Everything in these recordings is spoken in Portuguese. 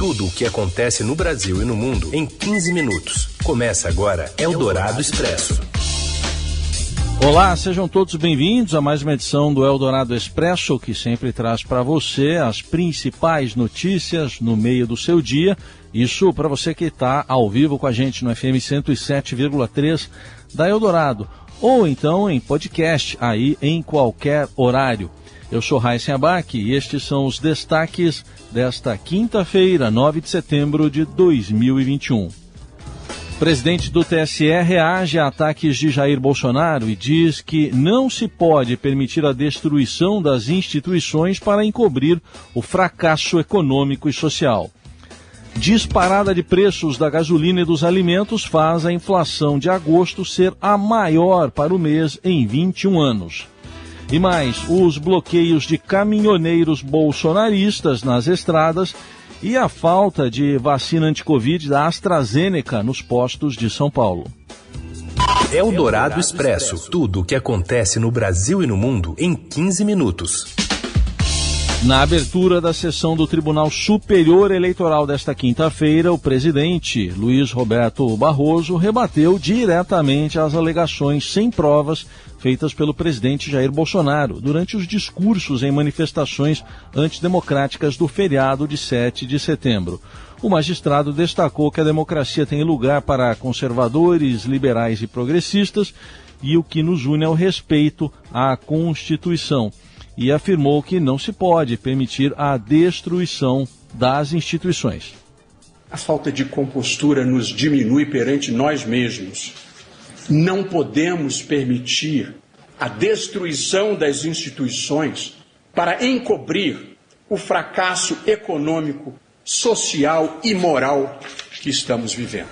Tudo o que acontece no Brasil e no mundo em 15 minutos. Começa agora Eldorado Expresso. Olá, sejam todos bem-vindos a mais uma edição do Eldorado Expresso, que sempre traz para você as principais notícias no meio do seu dia. Isso para você que está ao vivo com a gente no FM 107,3 da Eldorado, ou então em podcast aí em qualquer horário. Eu sou Raíssen Abac e estes são os destaques desta quinta-feira, 9 de setembro de 2021. O presidente do TSE reage a ataques de Jair Bolsonaro e diz que não se pode permitir a destruição das instituições para encobrir o fracasso econômico e social. Disparada de preços da gasolina e dos alimentos faz a inflação de agosto ser a maior para o mês em 21 anos. E mais, os bloqueios de caminhoneiros bolsonaristas nas estradas e a falta de vacina anti-Covid da AstraZeneca nos postos de São Paulo. O Dourado Expresso. Tudo o que acontece no Brasil e no mundo em 15 minutos. Na abertura da sessão do Tribunal Superior Eleitoral desta quinta-feira, o presidente Luiz Roberto Barroso rebateu diretamente as alegações sem provas feitas pelo presidente Jair Bolsonaro durante os discursos em manifestações antidemocráticas do feriado de 7 de setembro. O magistrado destacou que a democracia tem lugar para conservadores, liberais e progressistas e o que nos une é o respeito à Constituição. E afirmou que não se pode permitir a destruição das instituições. A falta de compostura nos diminui perante nós mesmos não podemos permitir a destruição das instituições para encobrir o fracasso econômico, social e moral que estamos vivendo.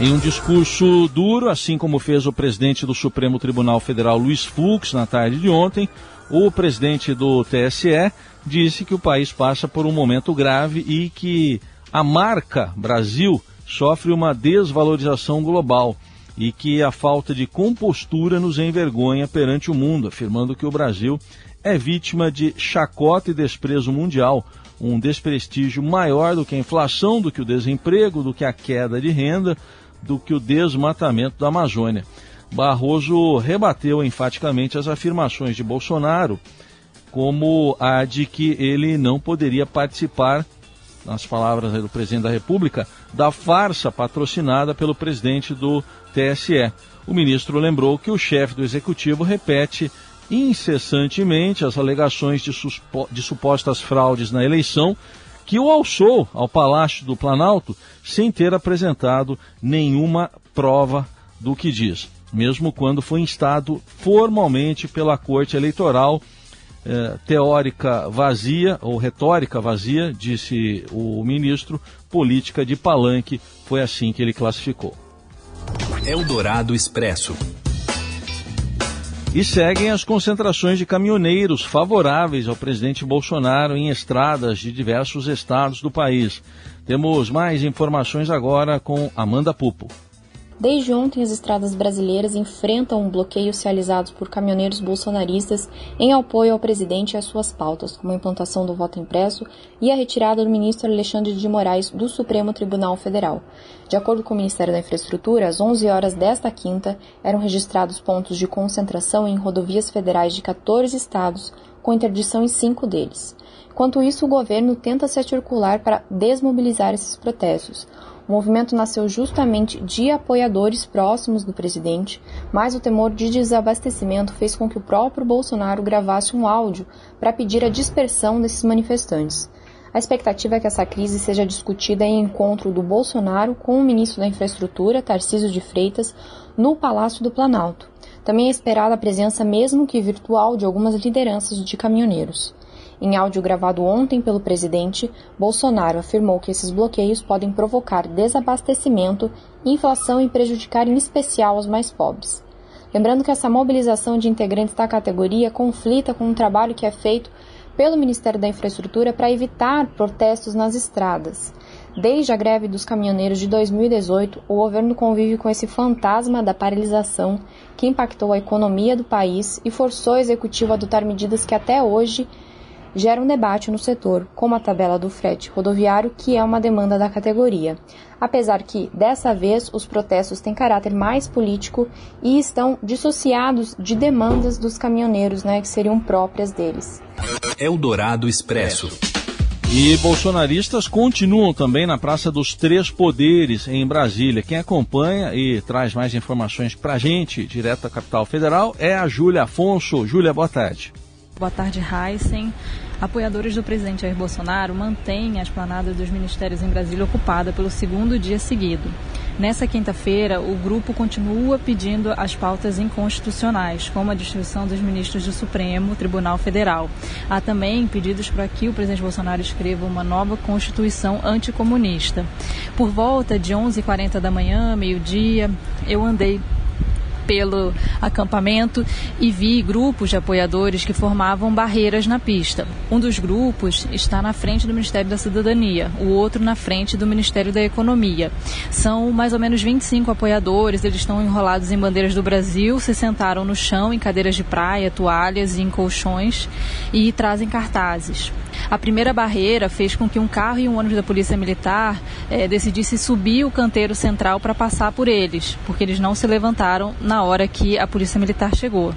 Em um discurso duro, assim como fez o presidente do Supremo Tribunal Federal Luiz Fux na tarde de ontem, o presidente do TSE disse que o país passa por um momento grave e que a marca Brasil sofre uma desvalorização global e que a falta de compostura nos envergonha perante o mundo, afirmando que o Brasil é vítima de chacota e desprezo mundial, um desprestígio maior do que a inflação, do que o desemprego, do que a queda de renda, do que o desmatamento da Amazônia. Barroso rebateu enfaticamente as afirmações de Bolsonaro, como a de que ele não poderia participar nas palavras do presidente da República, da farsa patrocinada pelo presidente do TSE. O ministro lembrou que o chefe do executivo repete incessantemente as alegações de, de supostas fraudes na eleição, que o alçou ao Palácio do Planalto sem ter apresentado nenhuma prova do que diz, mesmo quando foi instado formalmente pela Corte Eleitoral é, teórica vazia ou retórica vazia, disse o ministro, política de palanque, foi assim que ele classificou. Eldorado Expresso. E seguem as concentrações de caminhoneiros favoráveis ao presidente Bolsonaro em estradas de diversos estados do país. Temos mais informações agora com Amanda Pupo. Desde ontem, as estradas brasileiras enfrentam um bloqueios realizados por caminhoneiros bolsonaristas em apoio ao presidente e às suas pautas, como a implantação do voto impresso e a retirada do ministro Alexandre de Moraes do Supremo Tribunal Federal. De acordo com o Ministério da Infraestrutura, às 11 horas desta quinta eram registrados pontos de concentração em rodovias federais de 14 estados, com interdição em cinco deles. Enquanto isso, o governo tenta se articular para desmobilizar esses protestos. O movimento nasceu justamente de apoiadores próximos do presidente, mas o temor de desabastecimento fez com que o próprio Bolsonaro gravasse um áudio para pedir a dispersão desses manifestantes. A expectativa é que essa crise seja discutida em encontro do Bolsonaro com o ministro da Infraestrutura, Tarcísio de Freitas, no Palácio do Planalto. Também é esperada a presença, mesmo que virtual, de algumas lideranças de caminhoneiros. Em áudio gravado ontem pelo presidente, Bolsonaro afirmou que esses bloqueios podem provocar desabastecimento, inflação e prejudicar em especial os mais pobres. Lembrando que essa mobilização de integrantes da categoria conflita com um trabalho que é feito pelo Ministério da Infraestrutura para evitar protestos nas estradas. Desde a greve dos caminhoneiros de 2018, o governo convive com esse fantasma da paralisação que impactou a economia do país e forçou o executivo a adotar medidas que até hoje gera um debate no setor, como a tabela do frete rodoviário, que é uma demanda da categoria. Apesar que, dessa vez, os protestos têm caráter mais político e estão dissociados de demandas dos caminhoneiros, né, que seriam próprias deles. Eldorado Expresso. E bolsonaristas continuam também na Praça dos Três Poderes, em Brasília. Quem acompanha e traz mais informações para a gente, direto da capital federal, é a Júlia Afonso. Júlia, boa tarde. Boa tarde, Heisen. Apoiadores do presidente Jair Bolsonaro mantêm a esplanada dos ministérios em Brasília ocupada pelo segundo dia seguido. Nessa quinta-feira, o grupo continua pedindo as pautas inconstitucionais, como a destituição dos ministros do Supremo Tribunal Federal. Há também pedidos para que o presidente Bolsonaro escreva uma nova Constituição anticomunista. Por volta de 11h40 da manhã, meio-dia, eu andei pelo acampamento e vi grupos de apoiadores que formavam barreiras na pista. Um dos grupos está na frente do Ministério da Cidadania, o outro na frente do Ministério da Economia. São mais ou menos 25 apoiadores, eles estão enrolados em bandeiras do Brasil, se sentaram no chão em cadeiras de praia, toalhas e em colchões e trazem cartazes. A primeira barreira fez com que um carro e um ônibus da Polícia Militar decidissem subir o canteiro central para passar por eles, porque eles não se levantaram na hora que a Polícia Militar chegou.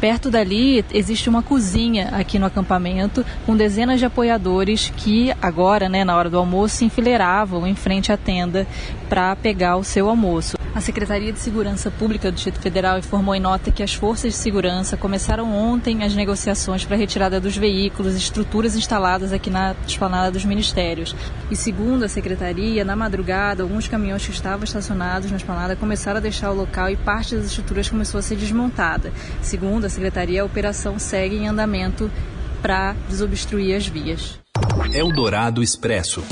Perto dali existe uma cozinha aqui no acampamento com dezenas de apoiadores que agora, né, na hora do almoço, se enfileiravam em frente à tenda para pegar o seu almoço. A Secretaria de Segurança Pública do Distrito Federal informou em nota que as forças de segurança começaram ontem as negociações para a retirada dos veículos e estruturas instaladas aqui na esplanada dos ministérios. E segundo a Secretaria, na madrugada, alguns caminhões que estavam estacionados na esplanada começaram a deixar o local e parte das estruturas começou a ser desmontada. Segundo a Secretaria, a operação segue em andamento para desobstruir as vias. Eldorado Expresso.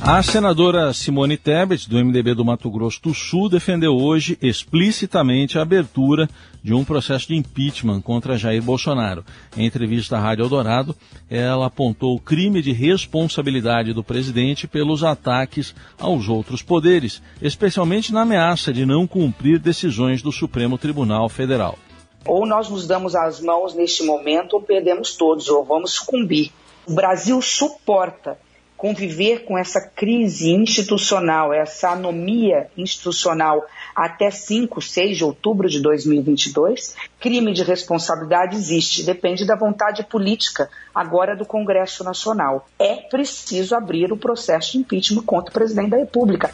A senadora Simone Tebet, do MDB do Mato Grosso do Sul, defendeu hoje explicitamente a abertura de um processo de impeachment contra Jair Bolsonaro. Em entrevista à Rádio Eldorado, ela apontou o crime de responsabilidade do presidente pelos ataques aos outros poderes, especialmente na ameaça de não cumprir decisões do Supremo Tribunal Federal. Ou nós nos damos as mãos neste momento ou perdemos todos, ou vamos sucumbir. O Brasil suporta conviver com essa crise institucional, essa anomia institucional até 5, 6 de outubro de 2022, crime de responsabilidade existe, depende da vontade política agora do Congresso Nacional. É preciso abrir o processo de impeachment contra o presidente da República.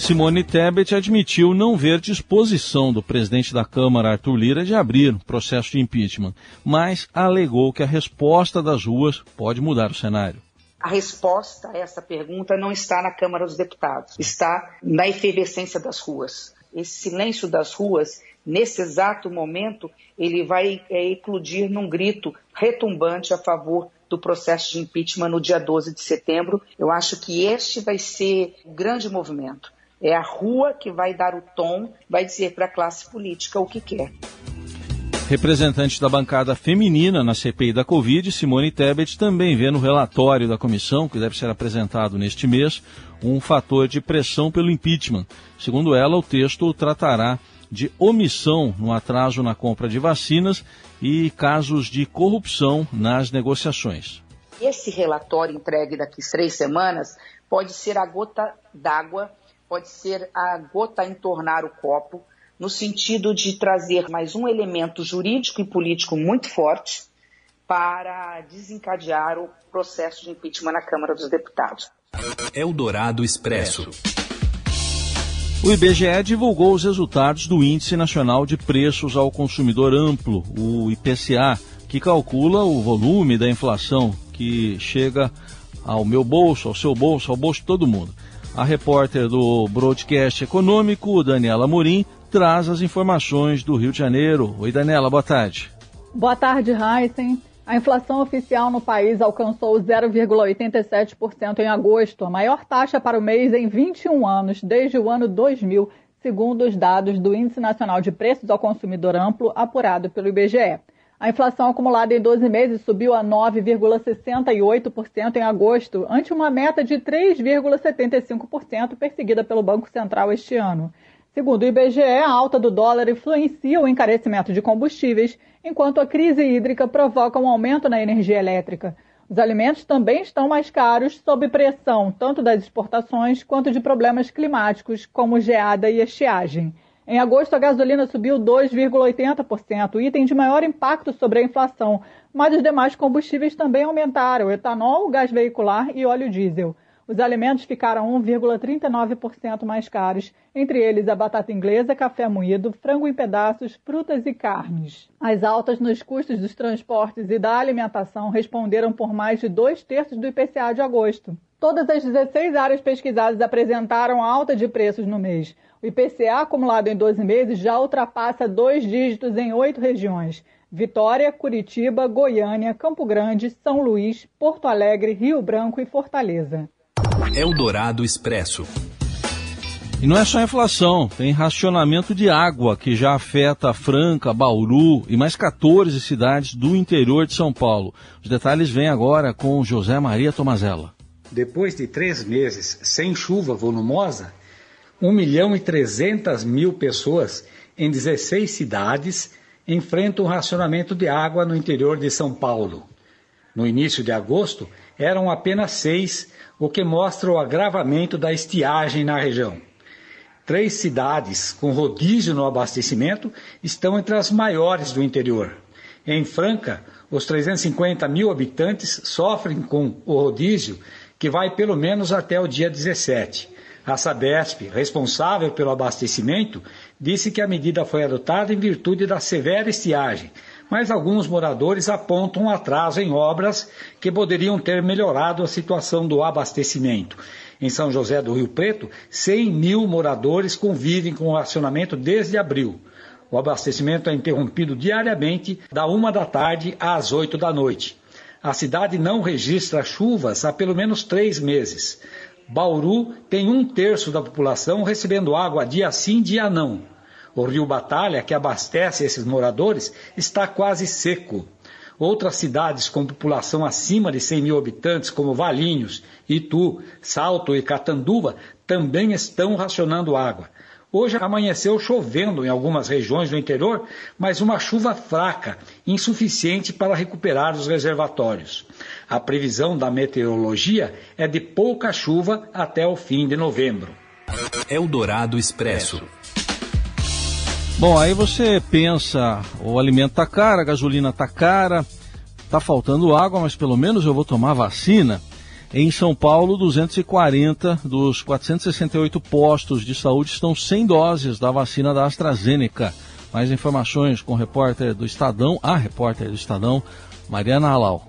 Simone Tebet admitiu não ver disposição do presidente da Câmara, Arthur Lira, de abrir um processo de impeachment, mas alegou que a resposta das ruas pode mudar o cenário. A resposta a essa pergunta não está na Câmara dos Deputados, está na efervescência das ruas. Esse silêncio das ruas, nesse exato momento, ele vai é, eclodir num grito retumbante a favor do processo de impeachment no dia 12 de setembro. Eu acho que este vai ser o grande movimento. É a rua que vai dar o tom, vai dizer para a classe política o que quer. Representante da bancada feminina na CPI da Covid, Simone Tebet também vê no relatório da comissão, que deve ser apresentado neste mês, um fator de pressão pelo impeachment. Segundo ela, o texto tratará de omissão no atraso na compra de vacinas e casos de corrupção nas negociações. Esse relatório entregue daqui três semanas pode ser a gota d'água, pode ser a gota a entornar o copo no sentido de trazer mais um elemento jurídico e político muito forte para desencadear o processo de impeachment na Câmara dos Deputados. Eldorado Expresso. O IBGE divulgou os resultados do Índice Nacional de Preços ao Consumidor Amplo, o IPCA, que calcula o volume da inflação que chega ao meu bolso, ao seu bolso, ao bolso de todo mundo. A repórter do Broadcast Econômico, Daniela Morim, traz as informações do Rio de Janeiro. Oi, Daniela, boa tarde. Boa tarde, Heisen. A inflação oficial no país alcançou 0,87% em agosto, a maior taxa para o mês em 21 anos, desde o ano 2000, segundo os dados do Índice Nacional de Preços ao Consumidor Amplo, apurado pelo IBGE. A inflação acumulada em 12 meses subiu a 9,68% em agosto, ante uma meta de 3,75% perseguida pelo Banco Central este ano. Segundo o IBGE, a alta do dólar influencia o encarecimento de combustíveis, enquanto a crise hídrica provoca um aumento na energia elétrica. Os alimentos também estão mais caros, sob pressão tanto das exportações quanto de problemas climáticos, como geada e estiagem. Em agosto, a gasolina subiu 2,80%, item de maior impacto sobre a inflação, mas os demais combustíveis também aumentaram: etanol, gás veicular e óleo diesel. Os alimentos ficaram 1,39% mais caros, entre eles a batata inglesa, café moído, frango em pedaços, frutas e carnes. As altas nos custos dos transportes e da alimentação responderam por mais de dois terços do IPCA de agosto. Todas as 16 áreas pesquisadas apresentaram alta de preços no mês. O IPCA acumulado em 12 meses já ultrapassa dois dígitos em oito regiões. Vitória, Curitiba, Goiânia, Campo Grande, São Luís, Porto Alegre, Rio Branco e Fortaleza. Eldorado Expresso. E não é só inflação, tem racionamento de água que já afeta Franca, Bauru e mais 14 cidades do interior de São Paulo. Os detalhes vêm agora com José Maria Tomazella. Depois de três meses sem chuva volumosa, 1 milhão e 300 mil pessoas em 16 cidades enfrentam racionamento de água no interior de São Paulo. No início de agosto, eram apenas seis o que mostra o agravamento da estiagem na região. Três cidades com rodízio no abastecimento estão entre as maiores do interior. Em Franca, os 350 mil habitantes sofrem com o rodízio, que vai pelo menos até o dia 17. A Sabesp, responsável pelo abastecimento, disse que a medida foi adotada em virtude da severa estiagem, mas alguns moradores apontam um atraso em obras que poderiam ter melhorado a situação do abastecimento. Em São José do Rio Preto, 100 mil moradores convivem com o racionamento desde abril. O abastecimento é interrompido diariamente, da uma da tarde às oito da noite. A cidade não registra chuvas há pelo menos três meses. Bauru tem um terço da população recebendo água dia sim, dia não. O rio Batalha, que abastece esses moradores, está quase seco. Outras cidades com população acima de 100 mil habitantes, como Valinhos, Itu, Salto e Catanduva, também estão racionando água. Hoje amanheceu chovendo em algumas regiões do interior, mas uma chuva fraca, insuficiente para recuperar os reservatórios. A previsão da meteorologia é de pouca chuva até o fim de novembro. Eldorado Expresso. Bom, aí você pensa, o alimento tá caro, a gasolina tá cara, tá faltando água, mas pelo menos eu vou tomar vacina. Em São Paulo, 240 dos 468 postos de saúde estão sem doses da vacina da AstraZeneca. Mais informações com o repórter do Estadão, a repórter do Estadão, Mariana Halal.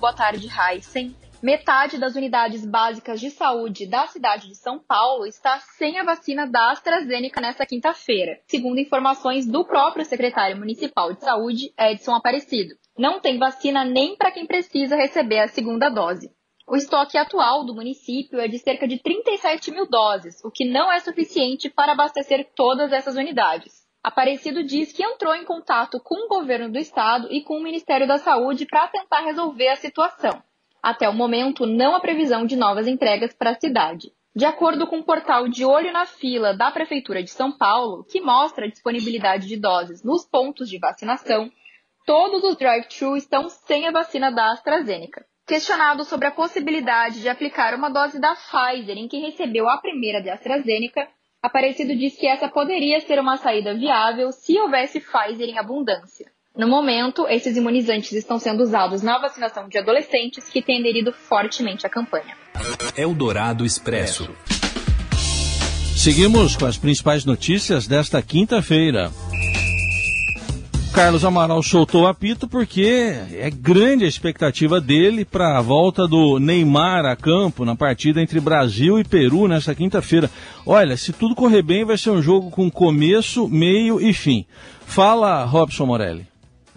Boa tarde, Heisen. Metade das unidades básicas de saúde da cidade de São Paulo está sem a vacina da AstraZeneca nesta quinta-feira, segundo informações do próprio secretário municipal de saúde, Edson Aparecido. Não tem vacina nem para quem precisa receber a segunda dose. O estoque atual do município é de cerca de 37 mil doses, o que não é suficiente para abastecer todas essas unidades. Aparecido diz que entrou em contato com o governo do estado e com o Ministério da Saúde para tentar resolver a situação. Até o momento, não há previsão de novas entregas para a cidade. De acordo com o portal De Olho na Fila da Prefeitura de São Paulo, que mostra a disponibilidade de doses nos pontos de vacinação, todos os drive-thru estão sem a vacina da AstraZeneca. Questionado sobre a possibilidade de aplicar uma dose da Pfizer em quem recebeu a primeira de AstraZeneca, Aparecido disse que essa poderia ser uma saída viável se houvesse Pfizer em abundância. No momento, esses imunizantes estão sendo usados na vacinação de adolescentes que têm aderido fortemente à campanha. Eldorado Expresso. Seguimos com as principais notícias desta quinta-feira. Carlos Amaral soltou o apito porque é grande a expectativa dele para a volta do Neymar a campo na partida entre Brasil e Peru nesta quinta-feira. Olha, se tudo correr bem, vai ser um jogo com começo, meio e fim. Fala, Robson Morelli.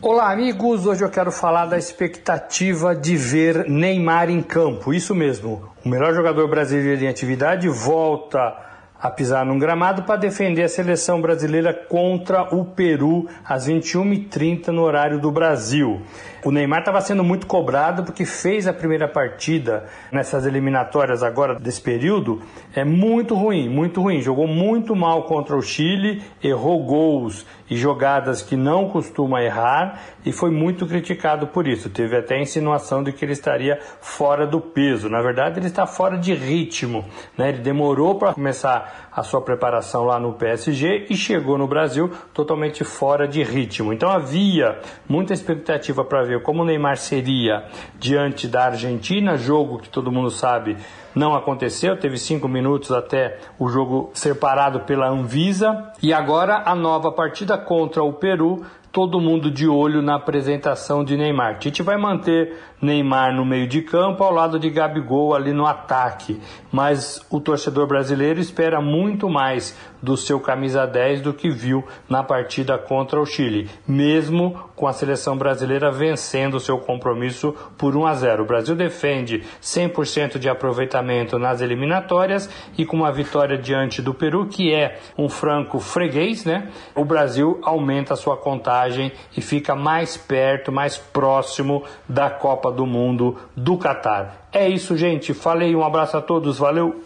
Olá, amigos. Hoje eu quero falar da expectativa de ver Neymar em campo. Isso mesmo. O melhor jogador brasileiro em atividade volta a pisar num gramado para defender a seleção brasileira contra o Peru às 21h30 no horário do Brasil. O Neymar estava sendo muito cobrado porque fez a primeira partida nessas eliminatórias agora desse período é muito ruim, muito ruim. Jogou muito mal contra o Chile, errou gols e jogadas que não costuma errar e foi muito criticado por isso. Teve até a insinuação de que ele estaria fora do peso. Na verdade, ele está fora de ritmo. Né? Ele demorou para começar a sua preparação lá no PSG e chegou no Brasil totalmente fora de ritmo. Então havia muita expectativa para ver como o Neymar seria diante da Argentina, jogo que todo mundo sabe não aconteceu, teve cinco minutos até o jogo ser parado pela Anvisa. E agora a nova partida contra o Peru todo mundo de olho na apresentação de Neymar. Tite vai manter Neymar no meio de campo ao lado de Gabigol ali no ataque, mas o torcedor brasileiro espera muito mais do seu camisa 10 do que viu na partida contra o Chile, mesmo com a seleção brasileira vencendo seu compromisso por 1 a 0. O Brasil defende 100% de aproveitamento nas eliminatórias e com uma vitória diante do Peru, que é um franco freguês, né? O Brasil aumenta a sua contagem e fica mais perto, mais próximo da Copa do Mundo do Catar. É isso, gente. Falei, um abraço a todos, valeu.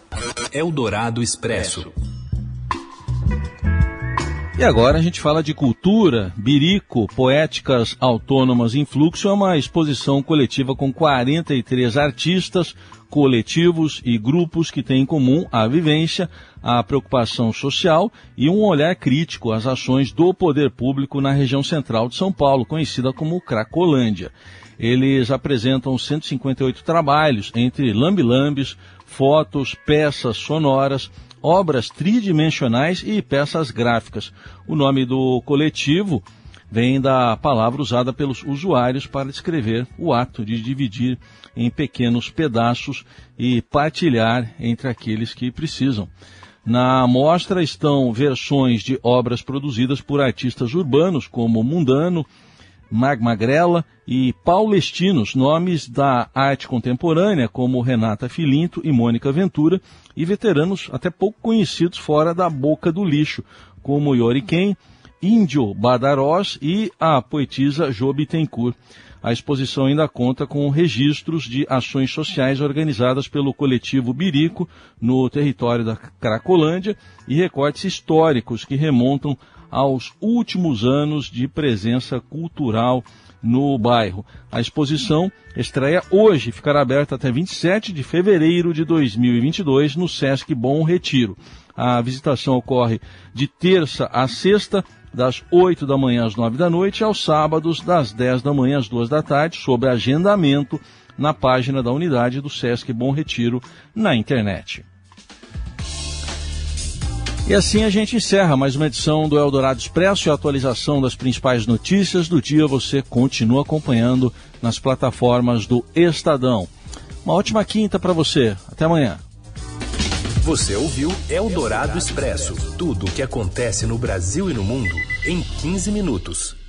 Eldorado Expresso. E agora a gente fala de cultura. Birico, Poéticas Autônomas em Fluxo é uma exposição coletiva com 43 artistas, coletivos e grupos que têm em comum a vivência, a preocupação social e um olhar crítico às ações do poder público na região central de São Paulo, conhecida como Cracolândia. Eles apresentam 158 trabalhos, entre lambilambes, fotos, peças sonoras, obras tridimensionais e peças gráficas. O nome do coletivo vem da palavra usada pelos usuários para descrever o ato de dividir em pequenos pedaços e partilhar entre aqueles que precisam. Na mostra estão versões de obras produzidas por artistas urbanos como Mundano, Magmagrela e Paulestinos, nomes da arte contemporânea como Renata Filinto e Mônica Ventura, e veteranos até pouco conhecidos fora da boca do lixo, como Yoriken, Índio Badarós e a poetisa Job Tencourt. A exposição ainda conta com registros de ações sociais organizadas pelo coletivo Birico no território da Cracolândia e recortes históricos que remontam aos últimos anos de presença cultural no bairro. A exposição estreia hoje, ficará aberta até 27 de fevereiro de 2022 no Sesc Bom Retiro. A visitação ocorre de terça a sexta, das 8 da manhã às 9 da noite, aos sábados, das 10 da manhã às 2 da tarde, sob agendamento na página da unidade do Sesc Bom Retiro na internet. E assim a gente encerra mais uma edição do Eldorado Expresso e a atualização das principais notícias do dia você continua acompanhando nas plataformas do Estadão. Uma ótima quinta para você. Até amanhã. Você ouviu Eldorado Expresso tudo o que acontece no Brasil e no mundo em 15 minutos.